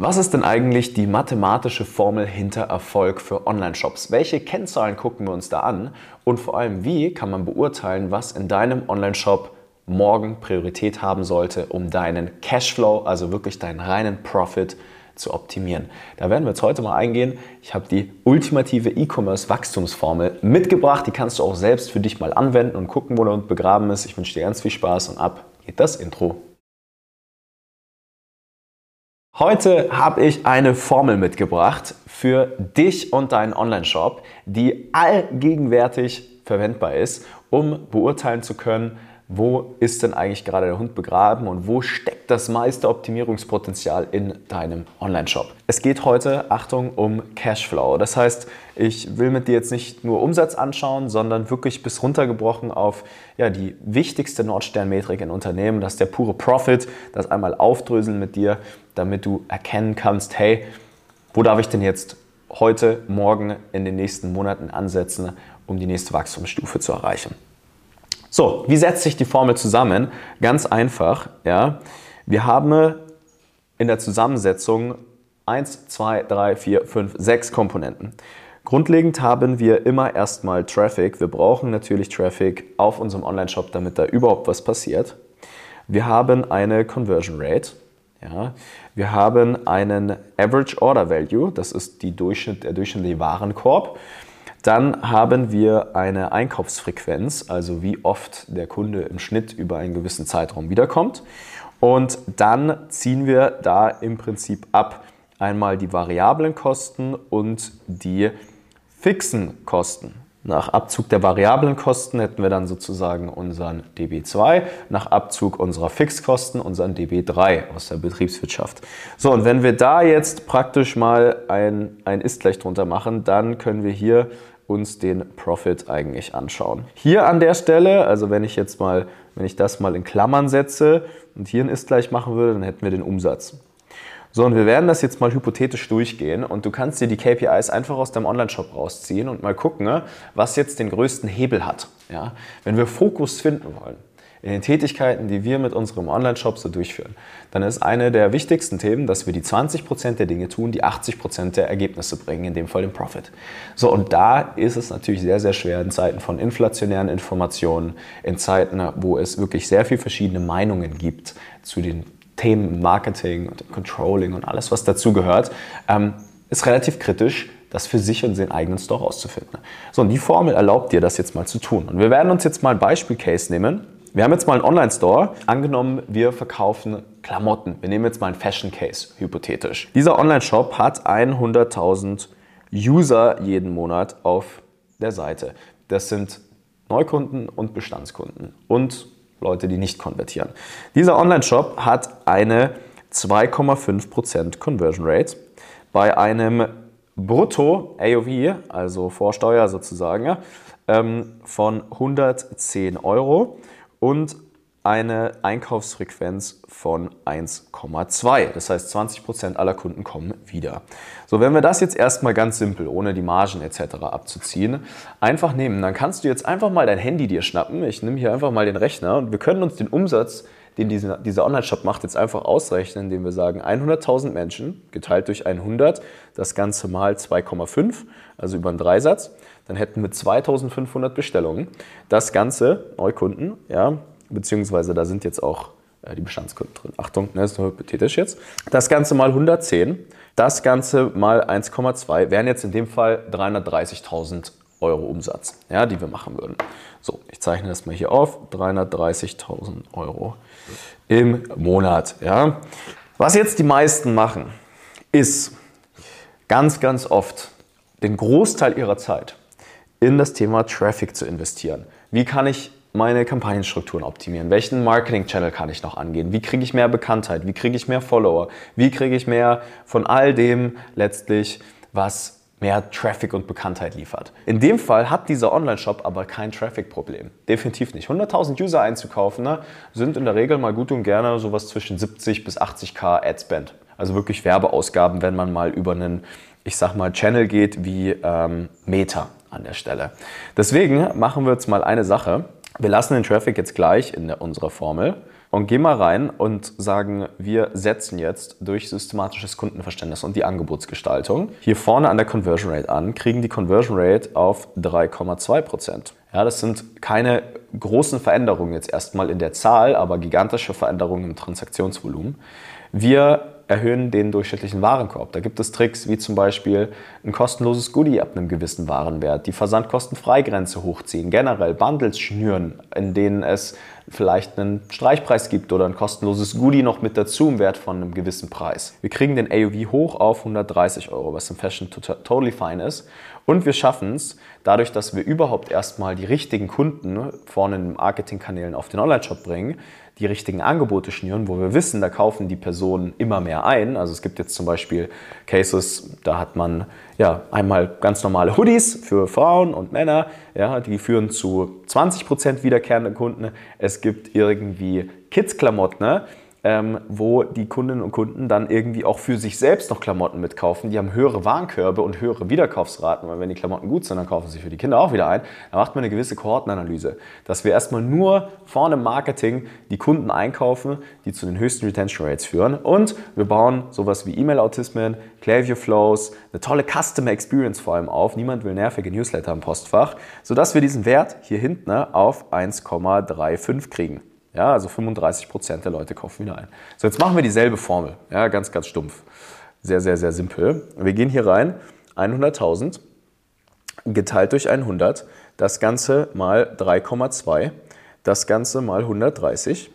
Was ist denn eigentlich die mathematische Formel hinter Erfolg für Online-Shops? Welche Kennzahlen gucken wir uns da an? Und vor allem, wie kann man beurteilen, was in deinem Online-Shop morgen Priorität haben sollte, um deinen Cashflow, also wirklich deinen reinen Profit zu optimieren. Da werden wir jetzt heute mal eingehen. Ich habe die ultimative E-Commerce-Wachstumsformel mitgebracht. Die kannst du auch selbst für dich mal anwenden und gucken, wo du begraben ist. Ich wünsche dir ganz viel Spaß und ab geht das Intro. Heute habe ich eine Formel mitgebracht für dich und deinen Online-Shop, die allgegenwärtig verwendbar ist, um beurteilen zu können, wo ist denn eigentlich gerade der Hund begraben und wo steckt das meiste Optimierungspotenzial in deinem Online-Shop. Es geht heute, Achtung, um Cashflow. Das heißt, ich will mit dir jetzt nicht nur Umsatz anschauen, sondern wirklich bis runtergebrochen auf ja, die wichtigste Nordsternmetrik in Unternehmen, das ist der pure Profit, das einmal aufdröseln mit dir, damit du erkennen kannst, hey, wo darf ich denn jetzt heute, morgen, in den nächsten Monaten ansetzen, um die nächste Wachstumsstufe zu erreichen. So, wie setzt sich die Formel zusammen? Ganz einfach. Ja. Wir haben in der Zusammensetzung 1, 2, 3, 4, 5, 6 Komponenten. Grundlegend haben wir immer erstmal Traffic. Wir brauchen natürlich Traffic auf unserem Online-Shop, damit da überhaupt was passiert. Wir haben eine Conversion Rate. Ja. Wir haben einen Average Order Value, das ist die Durchschnitt, der durchschnittliche Warenkorb. Dann haben wir eine Einkaufsfrequenz, also wie oft der Kunde im Schnitt über einen gewissen Zeitraum wiederkommt. Und dann ziehen wir da im Prinzip ab einmal die variablen Kosten und die fixen Kosten. Nach Abzug der variablen Kosten hätten wir dann sozusagen unseren DB2, nach Abzug unserer Fixkosten unseren DB3 aus der Betriebswirtschaft. So, und wenn wir da jetzt praktisch mal ein, ein Ist-Gleich drunter machen, dann können wir hier uns den Profit eigentlich anschauen. Hier an der Stelle, also wenn ich jetzt mal, wenn ich das mal in Klammern setze und hier ein Ist gleich machen würde, dann hätten wir den Umsatz. So, und wir werden das jetzt mal hypothetisch durchgehen und du kannst dir die KPIs einfach aus deinem Online-Shop rausziehen und mal gucken, was jetzt den größten Hebel hat. Ja? Wenn wir Fokus finden wollen, in den Tätigkeiten, die wir mit unserem Online-Shop so durchführen, dann ist eine der wichtigsten Themen, dass wir die 20% der Dinge tun, die 80% der Ergebnisse bringen, in dem Fall den Profit. So, und da ist es natürlich sehr, sehr schwer in Zeiten von inflationären Informationen, in Zeiten, wo es wirklich sehr viele verschiedene Meinungen gibt zu den Themen Marketing und Controlling und alles, was dazugehört, ähm, ist relativ kritisch, das für sich und den eigenen Store auszufinden. So, und die Formel erlaubt dir, das jetzt mal zu tun. Und wir werden uns jetzt mal ein Beispiel-Case nehmen, wir haben jetzt mal einen Online-Store. Angenommen, wir verkaufen Klamotten. Wir nehmen jetzt mal einen Fashion Case, hypothetisch. Dieser Online-Shop hat 100.000 User jeden Monat auf der Seite. Das sind Neukunden und Bestandskunden und Leute, die nicht konvertieren. Dieser Online-Shop hat eine 2,5% Conversion Rate bei einem Brutto AOV, also Vorsteuer sozusagen, ähm, von 110 Euro und eine Einkaufsfrequenz von 1,2. Das heißt, 20% aller Kunden kommen wieder. So, wenn wir das jetzt erstmal ganz simpel, ohne die Margen etc. abzuziehen, einfach nehmen, dann kannst du jetzt einfach mal dein Handy dir schnappen. Ich nehme hier einfach mal den Rechner und wir können uns den Umsatz, den dieser, dieser Online-Shop macht, jetzt einfach ausrechnen, indem wir sagen 100.000 Menschen geteilt durch 100, das Ganze mal 2,5, also über einen Dreisatz dann hätten wir 2500 Bestellungen. Das Ganze, Neukunden, ja, beziehungsweise da sind jetzt auch äh, die Bestandskunden drin. Achtung, ne, ist nur hypothetisch jetzt. Das Ganze mal 110, das Ganze mal 1,2 wären jetzt in dem Fall 330.000 Euro Umsatz, ja, die wir machen würden. So, ich zeichne das mal hier auf, 330.000 Euro im Monat. Ja. Was jetzt die meisten machen, ist ganz, ganz oft den Großteil ihrer Zeit in das Thema Traffic zu investieren. Wie kann ich meine Kampagnenstrukturen optimieren? Welchen Marketing-Channel kann ich noch angehen? Wie kriege ich mehr Bekanntheit? Wie kriege ich mehr Follower? Wie kriege ich mehr von all dem letztlich, was mehr Traffic und Bekanntheit liefert. In dem Fall hat dieser Online-Shop aber kein Traffic-Problem. Definitiv nicht. 100.000 User einzukaufen ne, sind in der Regel mal gut und gerne sowas zwischen 70 bis 80k Ad-Spend. Also wirklich Werbeausgaben, wenn man mal über einen, ich sag mal, Channel geht wie ähm, Meta an der Stelle. Deswegen machen wir jetzt mal eine Sache. Wir lassen den Traffic jetzt gleich in der, unserer Formel. Und gehen mal rein und sagen, wir setzen jetzt durch systematisches Kundenverständnis und die Angebotsgestaltung hier vorne an der Conversion Rate an, kriegen die Conversion Rate auf 3,2 Prozent. Ja, das sind keine großen Veränderungen jetzt erstmal in der Zahl, aber gigantische Veränderungen im Transaktionsvolumen. Wir erhöhen den durchschnittlichen Warenkorb. Da gibt es Tricks wie zum Beispiel ein kostenloses Goodie ab einem gewissen Warenwert, die Versandkostenfreigrenze hochziehen, generell Bundles schnüren, in denen es vielleicht einen Streichpreis gibt oder ein kostenloses Goodie noch mit dazu im Wert von einem gewissen Preis. Wir kriegen den AOV hoch auf 130 Euro, was im Fashion totally fine ist. Und wir schaffen es, dadurch, dass wir überhaupt erstmal die richtigen Kunden vorne in den Marketingkanälen auf den Online-Shop bringen, die richtigen Angebote schnüren, wo wir wissen, da kaufen die Personen immer mehr ein. Also es gibt jetzt zum Beispiel Cases, da hat man ja einmal ganz normale Hoodies für Frauen und Männer, ja, die führen zu 20% wiederkehrenden Kunden. Es gibt irgendwie Kids-Klamotten, ne? Ähm, wo die Kundinnen und Kunden dann irgendwie auch für sich selbst noch Klamotten mitkaufen. Die haben höhere Warenkörbe und höhere Wiederkaufsraten, weil wenn die Klamotten gut sind, dann kaufen sie für die Kinder auch wieder ein. Da macht man eine gewisse Kohortenanalyse, dass wir erstmal nur vorne im Marketing die Kunden einkaufen, die zu den höchsten Retention Rates führen. Und wir bauen sowas wie E-Mail-Autismen, Klaviyo Flows, eine tolle Customer Experience vor allem auf. Niemand will nervige Newsletter im Postfach, sodass wir diesen Wert hier hinten auf 1,35 kriegen. Ja, also 35 Prozent der Leute kaufen wieder ein. So, jetzt machen wir dieselbe Formel. Ja, ganz, ganz stumpf. Sehr, sehr, sehr simpel. Wir gehen hier rein. 100.000 geteilt durch 100. Das Ganze mal 3,2. Das Ganze mal 130.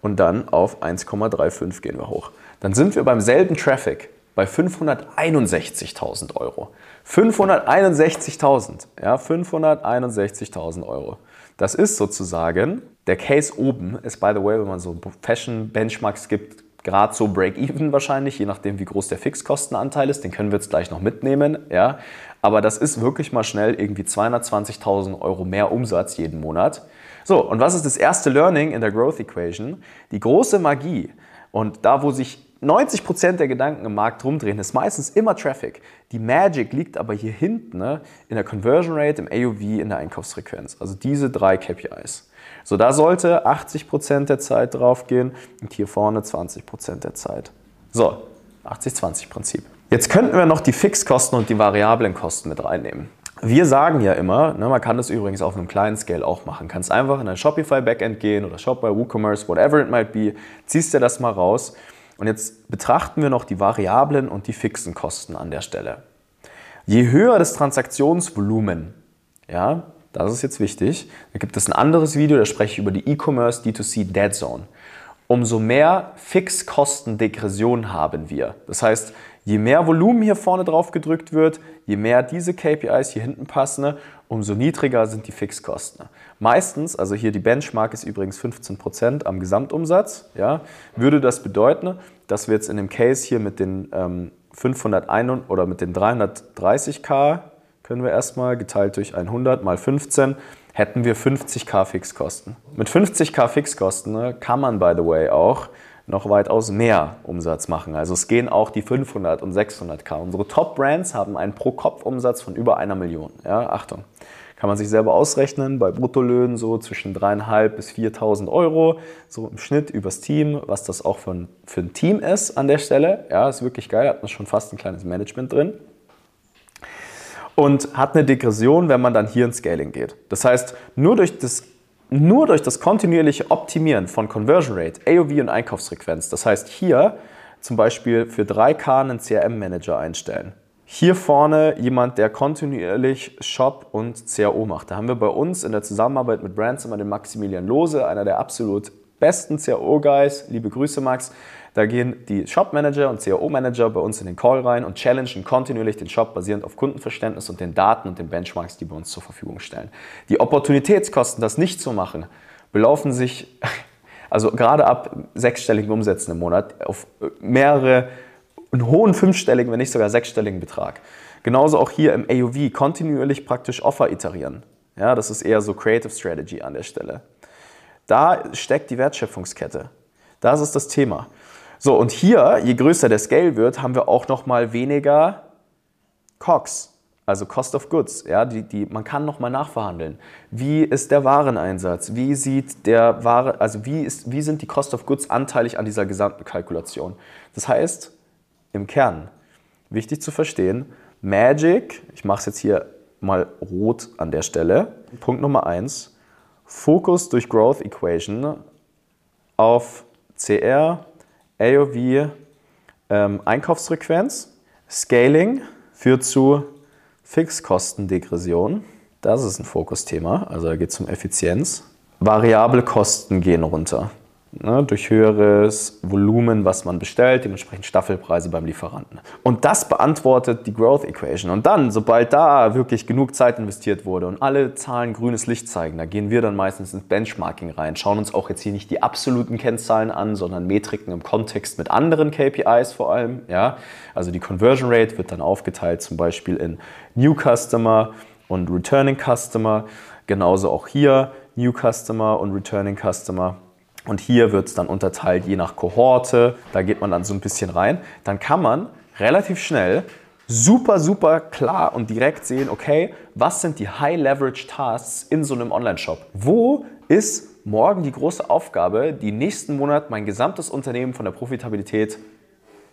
Und dann auf 1,35 gehen wir hoch. Dann sind wir beim selben Traffic bei 561.000 Euro. 561.000, ja, 561.000 Euro. Das ist sozusagen, der Case oben ist, by the way, wenn man so Fashion-Benchmarks gibt, gerade so Break-Even wahrscheinlich, je nachdem, wie groß der Fixkostenanteil ist. Den können wir jetzt gleich noch mitnehmen. Ja? Aber das ist wirklich mal schnell irgendwie 220.000 Euro mehr Umsatz jeden Monat. So, und was ist das erste Learning in der Growth Equation? Die große Magie und da, wo sich 90% der Gedanken im Markt rumdrehen, ist meistens immer Traffic. Die Magic liegt aber hier hinten ne, in der Conversion Rate, im AOV, in der Einkaufsfrequenz. Also diese drei KPIs. So, da sollte 80% der Zeit draufgehen und hier vorne 20% der Zeit. So, 80-20-Prinzip. Jetzt könnten wir noch die Fixkosten und die variablen Kosten mit reinnehmen. Wir sagen ja immer, ne, man kann das übrigens auf einem kleinen Scale auch machen. Kannst einfach in ein Shopify Backend gehen oder Shop bei WooCommerce, whatever it might be, ziehst dir das mal raus und jetzt betrachten wir noch die variablen und die fixen Kosten an der Stelle. Je höher das Transaktionsvolumen, ja, das ist jetzt wichtig, da gibt es ein anderes Video, da spreche ich über die E-Commerce D2C Dead Zone. Umso mehr Fixkostendegression haben wir. Das heißt, je mehr Volumen hier vorne drauf gedrückt wird, je mehr diese KPIs hier hinten passen, umso niedriger sind die Fixkosten. Meistens, also hier die Benchmark ist übrigens 15% am Gesamtumsatz, ja, würde das bedeuten, dass wir jetzt in dem Case hier mit den ähm, 501 oder mit den 330k können wir erstmal geteilt durch 100 mal 15 hätten wir 50k Fixkosten. Mit 50k Fixkosten ne, kann man by the way auch noch weitaus mehr Umsatz machen. Also es gehen auch die 500 und 600k. Unsere Top-Brands haben einen Pro-Kopf-Umsatz von über einer Million. Ja, Achtung. Kann man sich selber ausrechnen, bei Bruttolöhnen so zwischen 3.500 bis 4.000 Euro, so im Schnitt übers Team, was das auch für ein, für ein Team ist an der Stelle. Ja, ist wirklich geil, hat man schon fast ein kleines Management drin. Und hat eine Degression, wenn man dann hier ins Scaling geht. Das heißt, nur durch das nur durch das kontinuierliche Optimieren von Conversion Rate, AOV und Einkaufsfrequenz, das heißt hier zum Beispiel für 3K einen CRM-Manager einstellen. Hier vorne jemand, der kontinuierlich Shop und CAO macht. Da haben wir bei uns in der Zusammenarbeit mit Brands immer den Maximilian Lose, einer der absolut besten CAO-Guys. Liebe Grüße, Max. Da gehen die Shop-Manager und CAO-Manager bei uns in den Call rein und challengen kontinuierlich den Shop basierend auf Kundenverständnis und den Daten und den Benchmarks, die wir uns zur Verfügung stellen. Die Opportunitätskosten, das nicht zu machen, belaufen sich, also gerade ab sechsstelligen Umsätzen im Monat, auf mehrere, einen hohen fünfstelligen, wenn nicht sogar sechsstelligen Betrag. Genauso auch hier im AOV kontinuierlich praktisch Offer iterieren. Ja, das ist eher so Creative Strategy an der Stelle. Da steckt die Wertschöpfungskette. Das ist das Thema. So, und hier, je größer der Scale wird, haben wir auch noch mal weniger COX. also Cost of Goods, ja, die, die, man kann nochmal nachverhandeln. Wie ist der Wareneinsatz? Wie sieht der Ware, also wie, ist, wie sind die Cost of Goods anteilig an dieser gesamten Kalkulation? Das heißt, im Kern, wichtig zu verstehen, Magic, ich mache es jetzt hier mal rot an der Stelle, Punkt Nummer eins, Fokus durch Growth Equation auf CR, AOV, ähm, Einkaufsfrequenz, Scaling führt zu Fixkostendegression, das ist ein Fokusthema, also da geht es um Effizienz. Variable Kosten gehen runter. Ne, durch höheres Volumen, was man bestellt, dementsprechend Staffelpreise beim Lieferanten. Und das beantwortet die Growth Equation. Und dann, sobald da wirklich genug Zeit investiert wurde und alle Zahlen grünes Licht zeigen, da gehen wir dann meistens ins Benchmarking rein, schauen uns auch jetzt hier nicht die absoluten Kennzahlen an, sondern Metriken im Kontext mit anderen KPIs vor allem. Ja? Also die Conversion Rate wird dann aufgeteilt zum Beispiel in New Customer und Returning Customer. Genauso auch hier New Customer und Returning Customer. Und hier wird es dann unterteilt je nach Kohorte. Da geht man dann so ein bisschen rein. Dann kann man relativ schnell super, super klar und direkt sehen, okay, was sind die High-Leverage-Tasks in so einem Online-Shop? Wo ist morgen die große Aufgabe, die nächsten Monat mein gesamtes Unternehmen von der Profitabilität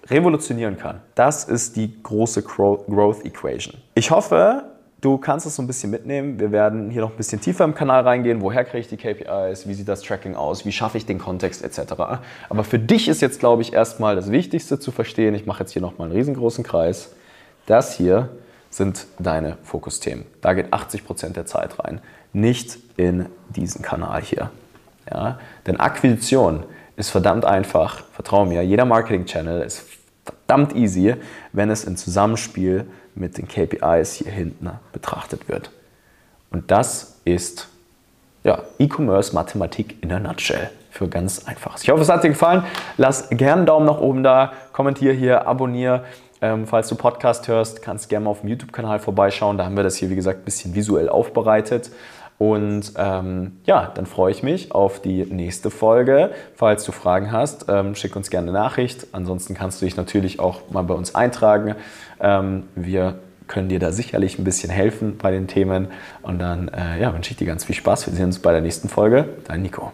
revolutionieren kann? Das ist die große Growth Equation. Ich hoffe, Du kannst es so ein bisschen mitnehmen. Wir werden hier noch ein bisschen tiefer im Kanal reingehen. Woher kriege ich die KPIs? Wie sieht das Tracking aus? Wie schaffe ich den Kontext etc. Aber für dich ist jetzt, glaube ich, erstmal das Wichtigste zu verstehen. Ich mache jetzt hier nochmal einen riesengroßen Kreis. Das hier sind deine Fokusthemen. Da geht 80% der Zeit rein. Nicht in diesen Kanal hier. Ja? Denn Akquisition ist verdammt einfach. Vertrau mir, jeder Marketing-Channel ist verdammt easy, wenn es im Zusammenspiel mit den KPIs hier hinten betrachtet wird. Und das ist ja, E-Commerce Mathematik in a nutshell. Für ganz einfaches. Ich hoffe, es hat dir gefallen. Lass gerne einen Daumen nach oben da, kommentiere hier, abonniere. Ähm, falls du Podcast hörst, kannst gerne mal auf dem YouTube-Kanal vorbeischauen. Da haben wir das hier, wie gesagt, ein bisschen visuell aufbereitet. Und ähm, ja, dann freue ich mich auf die nächste Folge. Falls du Fragen hast, ähm, schick uns gerne eine Nachricht. Ansonsten kannst du dich natürlich auch mal bei uns eintragen. Ähm, wir können dir da sicherlich ein bisschen helfen bei den Themen. Und dann äh, ja, wünsche ich dir ganz viel Spaß. Wir sehen uns bei der nächsten Folge. Dein Nico.